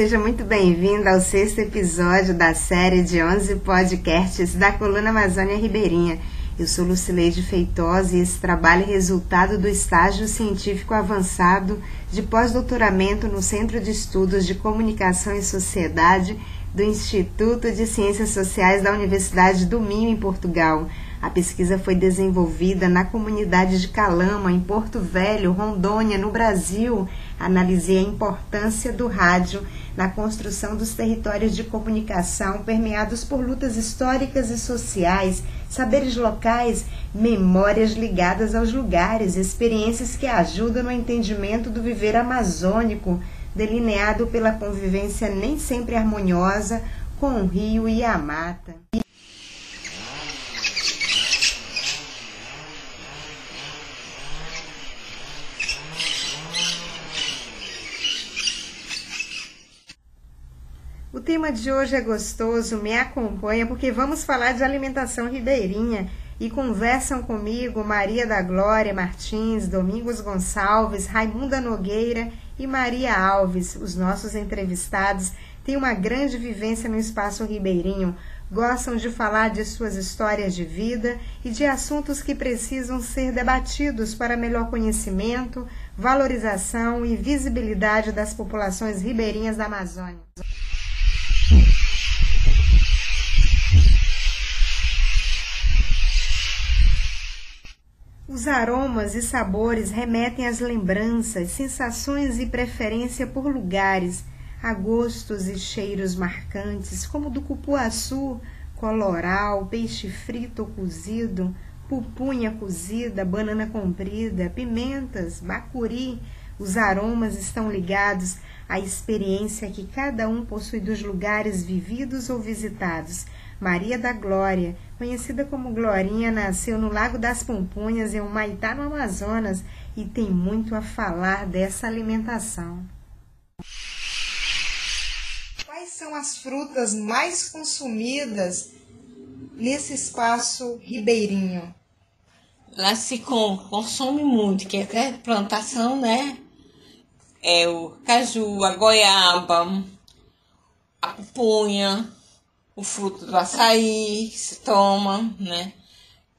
seja muito bem-vinda ao sexto episódio da série de 11 podcasts da Coluna Amazônia Ribeirinha. Eu sou Lucileide Feitosa e esse trabalho é resultado do estágio científico avançado de pós-doutoramento no Centro de Estudos de Comunicação e Sociedade do Instituto de Ciências Sociais da Universidade do Minho, em Portugal. A pesquisa foi desenvolvida na comunidade de Calama, em Porto Velho, Rondônia, no Brasil. Analisei a importância do rádio na construção dos territórios de comunicação permeados por lutas históricas e sociais, saberes locais, memórias ligadas aos lugares, experiências que ajudam no entendimento do viver amazônico, delineado pela convivência nem sempre harmoniosa com o rio e a mata. O tema de hoje é gostoso, me acompanha porque vamos falar de alimentação ribeirinha e conversam comigo Maria da Glória Martins, Domingos Gonçalves, Raimunda Nogueira e Maria Alves. Os nossos entrevistados têm uma grande vivência no espaço ribeirinho, gostam de falar de suas histórias de vida e de assuntos que precisam ser debatidos para melhor conhecimento, valorização e visibilidade das populações ribeirinhas da Amazônia. Os aromas e sabores remetem às lembranças, sensações e preferência por lugares, a gostos e cheiros marcantes, como do cupuaçu, coloral, peixe frito ou cozido, pupunha cozida, banana comprida, pimentas, bacuri. Os aromas estão ligados à experiência que cada um possui dos lugares vividos ou visitados. Maria da Glória, conhecida como Glorinha, nasceu no Lago das Pompunhas, em Humaitá, no Amazonas, e tem muito a falar dessa alimentação. Quais são as frutas mais consumidas nesse espaço ribeirinho? Lá se consome muito, que é plantação, né? É o caju, a goiaba, a pupunha, o fruto do açaí se toma, né?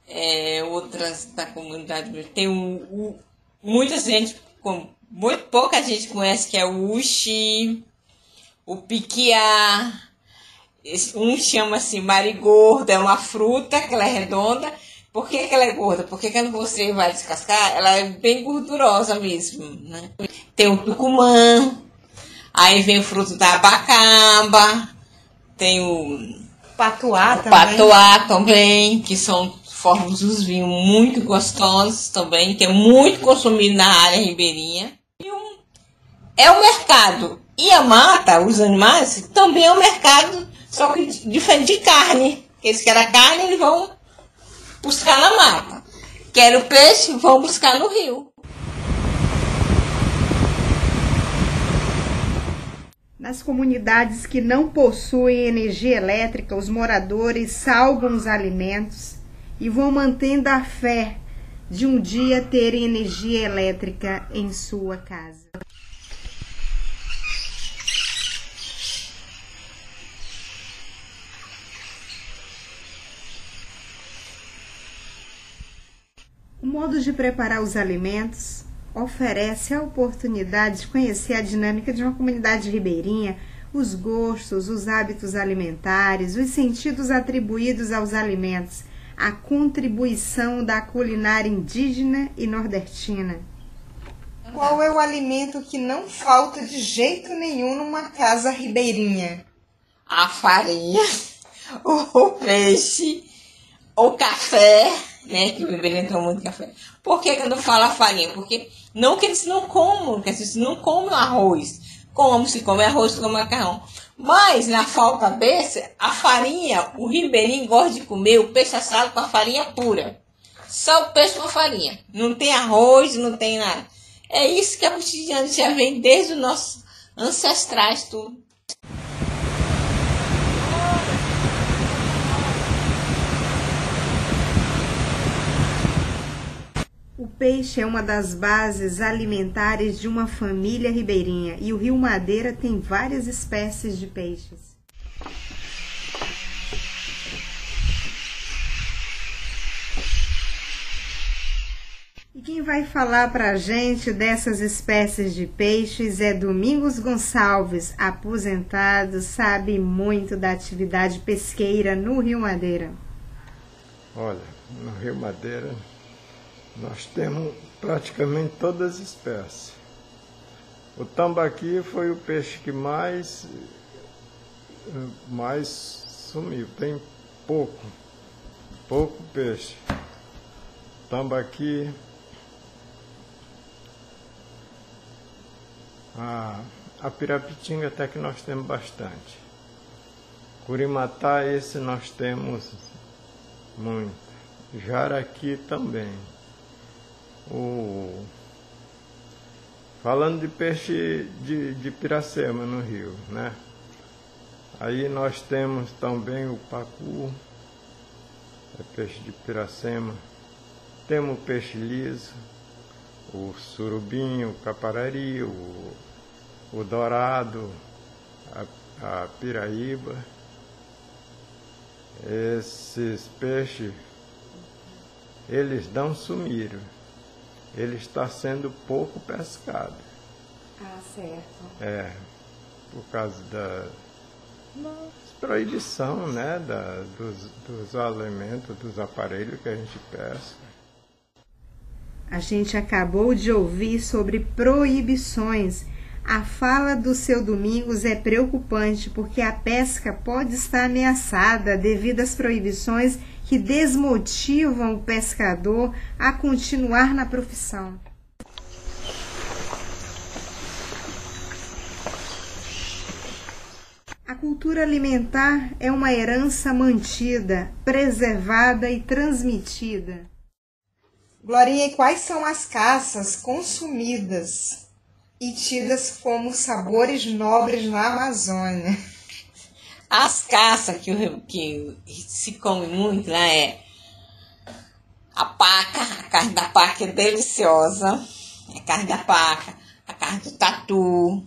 É, outras da comunidade tem um, muita gente, com, muito pouca gente conhece que é o uxi, o piquiá, um chama assim marigorda, é uma fruta que ela é redonda. Por que, que ela é gorda? Porque quando você vai descascar, ela é bem gordurosa mesmo, né? Tem o tucumã, aí vem o fruto da abacaba, tem o patuá também. Patuá também, que são formos os vinhos muito gostosos também, que é muito consumido na área ribeirinha. E um, é o mercado. E a mata, os animais, também é o mercado, só que diferente de carne. Eles querem a carne, eles vão buscar na mata. Querem o peixe, vão buscar no rio. Nas comunidades que não possuem energia elétrica, os moradores salvam os alimentos e vão mantendo a fé de um dia terem energia elétrica em sua casa. O modo de preparar os alimentos oferece a oportunidade de conhecer a dinâmica de uma comunidade ribeirinha, os gostos, os hábitos alimentares, os sentidos atribuídos aos alimentos, a contribuição da culinária indígena e nordestina. Qual é o alimento que não falta de jeito nenhum numa casa ribeirinha? A farinha, o peixe, o café né? Que beberem tomam muito café. Por que quando fala farinha? Porque não que eles não comam, que eles não comem arroz. Como se come arroz com macarrão. Mas na falta desse, a farinha, o ribeirinho gosta de comer o peixe assado com a farinha pura. Só o peixe com farinha. Não tem arroz, não tem nada. É isso que a cotidiana já vem desde os nossos ancestrais, tudo. Peixe é uma das bases alimentares de uma família ribeirinha e o Rio Madeira tem várias espécies de peixes. E quem vai falar para a gente dessas espécies de peixes é Domingos Gonçalves, aposentado, sabe muito da atividade pesqueira no Rio Madeira. Olha, no Rio Madeira nós temos praticamente todas as espécies. O tambaqui foi o peixe que mais, mais sumiu. Tem pouco, pouco peixe. Tambaqui. A, a pirapitinga até que nós temos bastante. Curimatá, esse nós temos muito. Jaraqui também. O... Falando de peixe de, de Piracema no Rio, né? Aí nós temos também o pacu, é peixe de Piracema. Temos o peixe liso, o surubim, o caparari, o, o dourado, a, a piraíba. Esses peixes, eles dão sumiram ele está sendo pouco pescado. Ah, certo. É, por causa da proibição né, da, dos, dos alimentos, dos aparelhos que a gente pesca. A gente acabou de ouvir sobre proibições. A fala do seu Domingos é preocupante porque a pesca pode estar ameaçada devido às proibições que desmotivam o pescador a continuar na profissão. A cultura alimentar é uma herança mantida, preservada e transmitida. Glorinha, e quais são as caças consumidas e tidas como sabores nobres na Amazônia? As caças que, que se come muito lá é a paca, a carne da paca é deliciosa. É a carne da paca, a carne do tatu,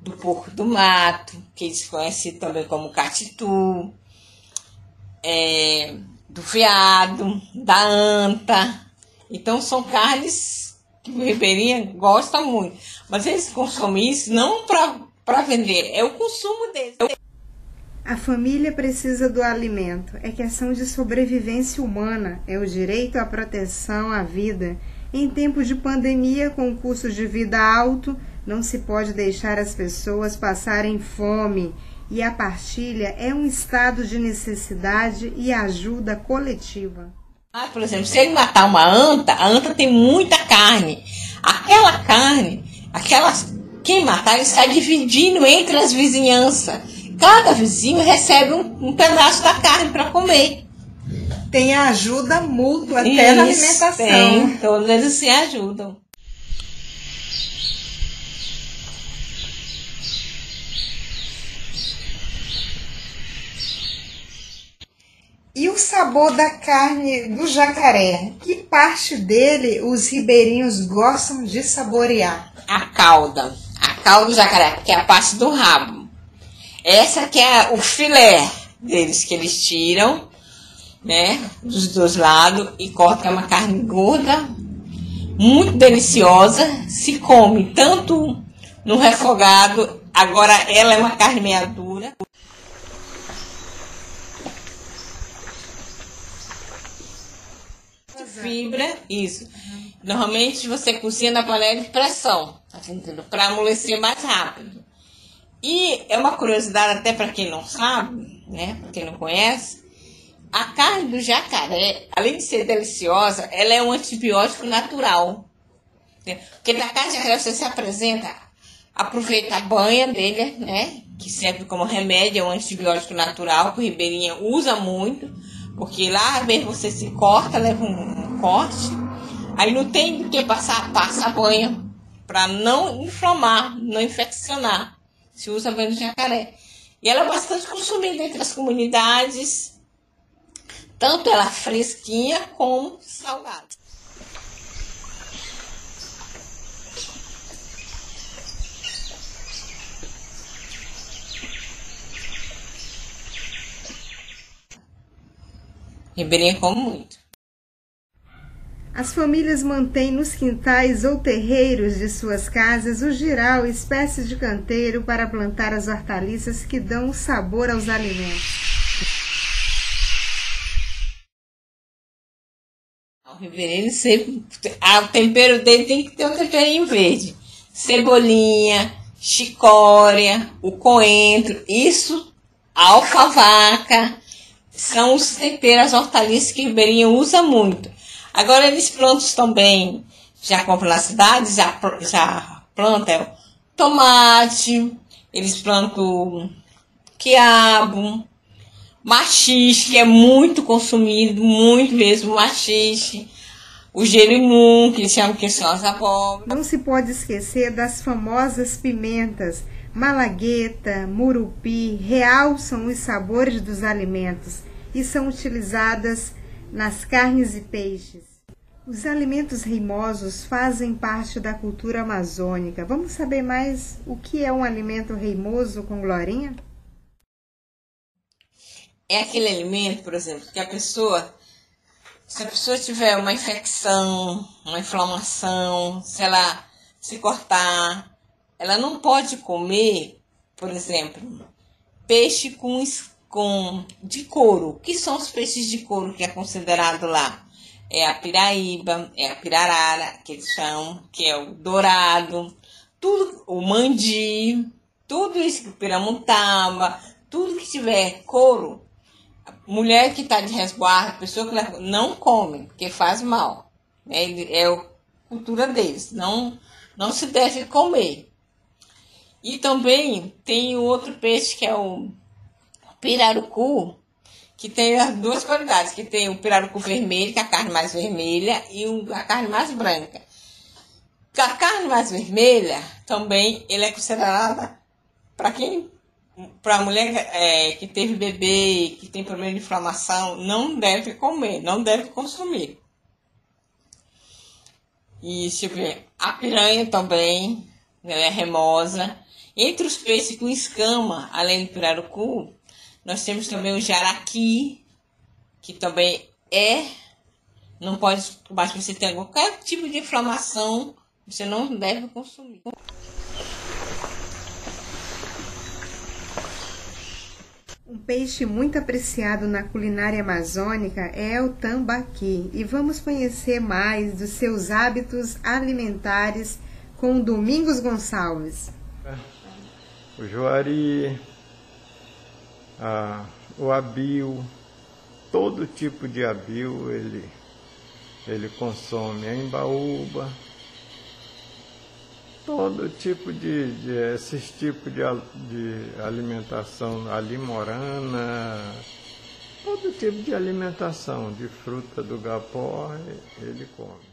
do porco do mato, que eles conhecem também como catitu, é, do veado, da anta. Então são carnes que o ribeirinha gosta muito. Mas eles consomem isso não para vender, é o consumo deles. A família precisa do alimento, é questão de sobrevivência humana, é o direito à proteção à vida. Em tempo de pandemia, com custo de vida alto, não se pode deixar as pessoas passarem fome. E a partilha é um estado de necessidade e ajuda coletiva. Ah, por exemplo, se ele matar uma anta, a anta tem muita carne. Aquela carne, aquelas quem matar, ele está dividindo entre as vizinhanças cada vizinho recebe um, um pedaço da carne para comer. Tem ajuda mútua até Isso, na alimentação. Tem, todos eles se ajudam. E o sabor da carne do jacaré? Que parte dele os ribeirinhos gostam de saborear? A cauda. A cauda do jacaré, que é a parte do rabo. Essa que é o filé deles que eles tiram, né, dos dois lados e cortam uma carne gorda, muito deliciosa, se come tanto no refogado, agora ela é uma carne meia dura. Fibra, isso. Normalmente você cozinha na panela de pressão, tá Para amolecer mais rápido. E é uma curiosidade até para quem não sabe, né? Para quem não conhece, a carne do jacaré, além de ser deliciosa, ela é um antibiótico natural. Né? Porque da carne de jacaré você se apresenta, aproveita a banha dele, né? Que serve como remédio, é um antibiótico natural que o ribeirinha usa muito, porque lá mesmo você se corta, leva um, um corte, aí não tem que passar, passa a banha para não inflamar, não infeccionar se usa banho de jacaré. E ela é bastante consumida entre as comunidades, tanto ela fresquinha como salgada. Ribeirinha come muito. As famílias mantêm nos quintais ou terreiros de suas casas o giral, espécie de canteiro para plantar as hortaliças que dão sabor aos alimentos. O ribeirinho sempre. O tempero dele tem que ter um temperinho verde. Cebolinha, chicória, o coentro, isso, alfavaca, são os temperos, as hortaliças que o ribeirinho usa muito. Agora eles prontos também, já compram na cidade, já, já plantam tomate, eles plantam quiabo, machixe, que é muito consumido, muito mesmo machixe, o jerimum, que eles chamam que são as abóboras. Não se pode esquecer das famosas pimentas, malagueta, murupi, realçam os sabores dos alimentos e são utilizadas nas carnes e peixes. Os alimentos reimosos fazem parte da cultura amazônica. Vamos saber mais o que é um alimento reimoso com Glorinha? É aquele alimento, por exemplo, que a pessoa, se a pessoa tiver uma infecção, uma inflamação, se ela se cortar, ela não pode comer, por exemplo, peixe com com de couro. O que são os peixes de couro que é considerado lá? É a piraíba, é a pirarara, que eles chamam, que é o dourado, tudo, o mandi, tudo isso, piramutaba, tudo que tiver couro, mulher que está de resguardo, pessoa que não come, porque faz mal. É, é a cultura deles, não, não se deve comer. E também tem outro peixe que é o pirarucu, que tem as duas qualidades, que tem o pirarucu vermelho, que é a carne mais vermelha, e a carne mais branca. A carne mais vermelha também ele é considerada para quem para a mulher é, que teve bebê, que tem problema de inflamação, não deve comer, não deve consumir. E ver, a piranha também, ela é remosa. Entre os peixes com escama, além do pirarucu, nós temos também o jaraqui, que também é. Não pode, mas você tem qualquer tipo de inflamação, você não deve consumir. Um peixe muito apreciado na culinária amazônica é o tambaqui e vamos conhecer mais dos seus hábitos alimentares com Domingos Gonçalves. O joari a, o abil, todo tipo de abil ele, ele consome, a embaúba, todo tipo de, de esses tipos de, de alimentação, a limorana, todo tipo de alimentação, de fruta do gapó, ele come.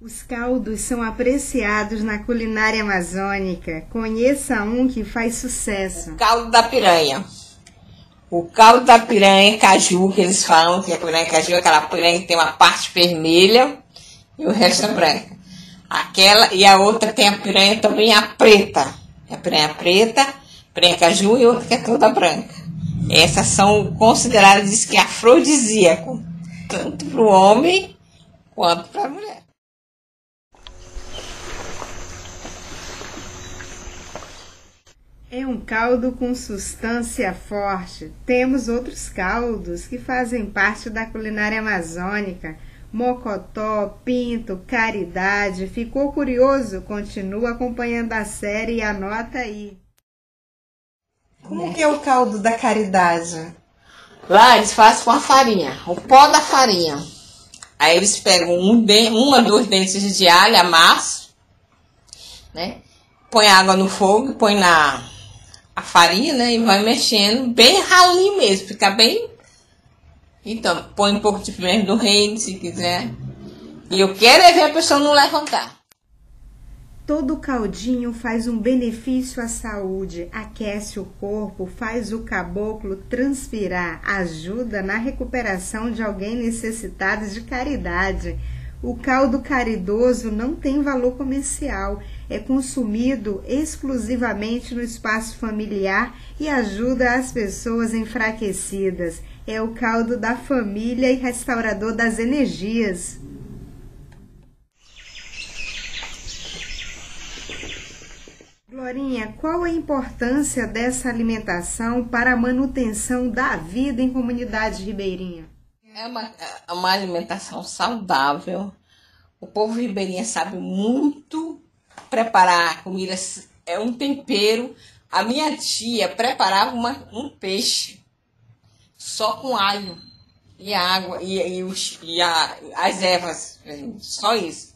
Os caldos são apreciados na culinária amazônica. Conheça um que faz sucesso. O caldo da piranha. O caldo da piranha caju, que eles falam, que a piranha caju é aquela piranha que tem uma parte vermelha e o resto é branca. Aquela, e a outra tem a piranha também a preta. A piranha preta, piranha caju e outra que é toda branca. Essas são consideradas diz que afrodisíaco, tanto para o homem quanto para a mulher. É um caldo com substância forte. Temos outros caldos que fazem parte da culinária amazônica. Mocotó, Pinto, Caridade. Ficou curioso? Continua acompanhando a série e anota aí. Como que é o caldo da Caridade? Lá eles fazem com a farinha, o pó da farinha. Aí eles pegam um uma, duas dentes de alho, amassam, né? Põe água no fogo, põe na a farinha, né? E vai mexendo bem ralinho mesmo, fica bem. Então, põe um pouco de pimenta do reino, se quiser. E eu quero é ver a pessoa não levantar. Todo caldinho faz um benefício à saúde, aquece o corpo, faz o caboclo transpirar, ajuda na recuperação de alguém necessitado de caridade. O caldo caridoso não tem valor comercial, é consumido exclusivamente no espaço familiar e ajuda as pessoas enfraquecidas. É o caldo da família e restaurador das energias. Glorinha, qual a importância dessa alimentação para a manutenção da vida em comunidade ribeirinha? É uma, é uma alimentação saudável. O povo ribeirinho sabe muito preparar comida. É um tempero. A minha tia preparava uma, um peixe só com alho e água e, e, os, e a, as ervas, só isso.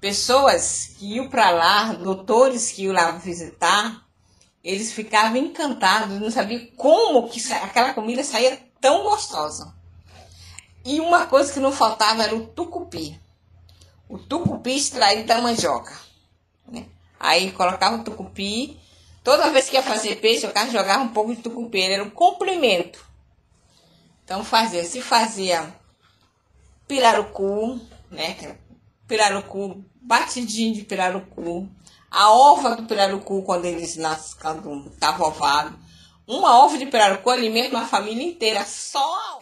Pessoas que iam para lá, doutores que iam lá visitar, eles ficavam encantados, não sabiam como que aquela comida saía tão gostosa. E uma coisa que não faltava era o tucupi. O tucupi extraído da mandioca. Né? Aí colocava o tucupi. Toda vez que ia fazer peixe, eu jogava um pouco de tucupi. Ele era um complemento. Então fazia, se fazia pirarucu, né? Pirarucu, batidinho de pirarucu. A ova do pirarucu, quando eles nascem, quando estava ovado. Uma ova de pirarucu alimenta uma família inteira. Só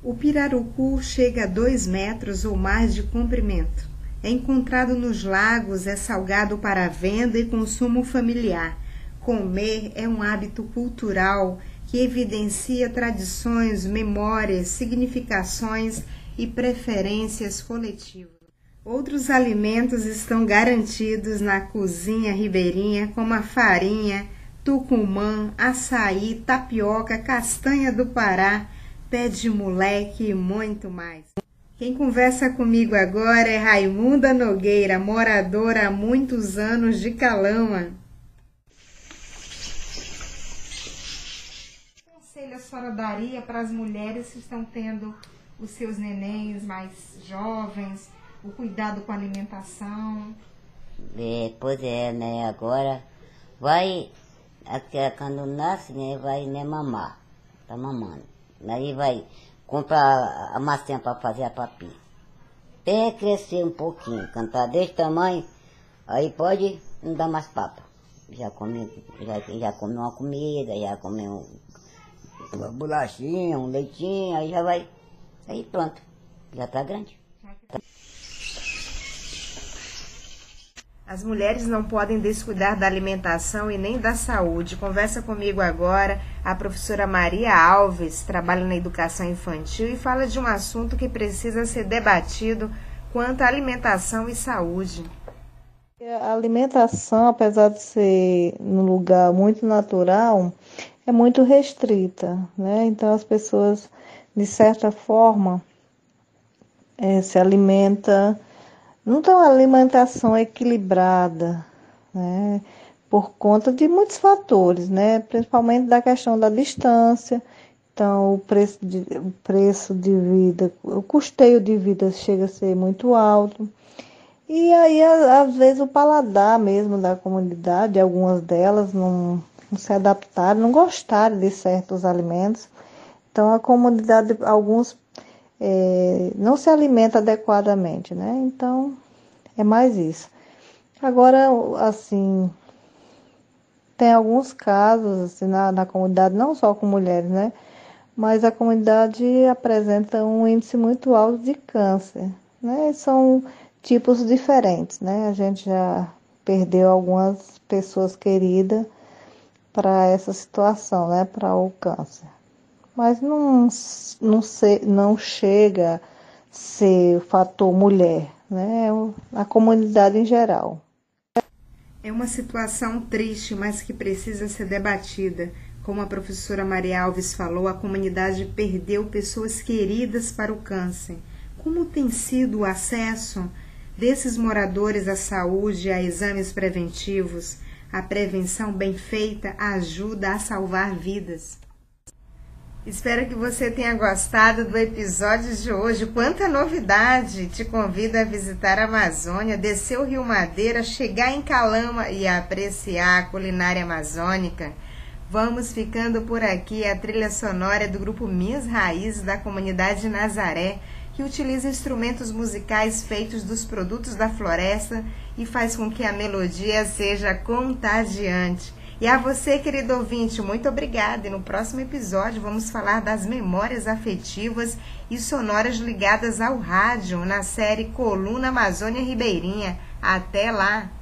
O pirarucu chega a 2 metros ou mais de comprimento. É encontrado nos lagos, é salgado para venda e consumo familiar. Comer é um hábito cultural que evidencia tradições, memórias, significações e preferências coletivas. Outros alimentos estão garantidos na cozinha ribeirinha, como a farinha, tucumã, açaí, tapioca, castanha do Pará pé de moleque e muito mais. Quem conversa comigo agora é Raimunda Nogueira, moradora há muitos anos de Calama. Que conselho a senhora daria para as mulheres que estão tendo os seus nenéns mais jovens, o cuidado com a alimentação? É, pois é, né? Agora vai, até quando nasce, né? Vai né, mamar, tá mamando. Aí vai comprar a massinha para fazer a papinha. Até crescer um pouquinho, cantar desse tamanho, aí pode não dar mais papa. Já come, já, já come uma comida, já come um, uma bolachinha, um leitinho, aí já vai. Aí pronto, já está grande. As mulheres não podem descuidar da alimentação e nem da saúde. Conversa comigo agora a professora Maria Alves, trabalha na educação infantil e fala de um assunto que precisa ser debatido quanto à alimentação e saúde. A alimentação, apesar de ser num lugar muito natural, é muito restrita, né? Então as pessoas, de certa forma, é, se alimentam não tem uma alimentação equilibrada, né? Por conta de muitos fatores, né? Principalmente da questão da distância. Então, o preço de, o preço de vida, o custeio de vida chega a ser muito alto. E aí, às vezes, o paladar mesmo da comunidade, algumas delas não, não se adaptaram, não gostaram de certos alimentos. Então, a comunidade, alguns é, não se alimenta adequadamente, né? Então, é mais isso. Agora, assim, tem alguns casos assim, na, na comunidade, não só com mulheres, né? Mas a comunidade apresenta um índice muito alto de câncer, né? São tipos diferentes, né? A gente já perdeu algumas pessoas queridas para essa situação, né? Para o câncer mas não, não, se, não chega a ser o fator mulher, né? É a comunidade em geral. É uma situação triste, mas que precisa ser debatida. Como a professora Maria Alves falou, a comunidade perdeu pessoas queridas para o câncer. Como tem sido o acesso desses moradores à saúde, a exames preventivos? A prevenção bem feita ajuda a salvar vidas. Espero que você tenha gostado do episódio de hoje. Quanta novidade! Te convido a visitar a Amazônia, descer o Rio Madeira, chegar em Calama e apreciar a culinária amazônica. Vamos ficando por aqui. A trilha sonora é do grupo Minhas Raízes da comunidade Nazaré, que utiliza instrumentos musicais feitos dos produtos da floresta e faz com que a melodia seja contagiante. E a você, querido ouvinte, muito obrigada. E no próximo episódio vamos falar das memórias afetivas e sonoras ligadas ao rádio na série Coluna Amazônia Ribeirinha. Até lá!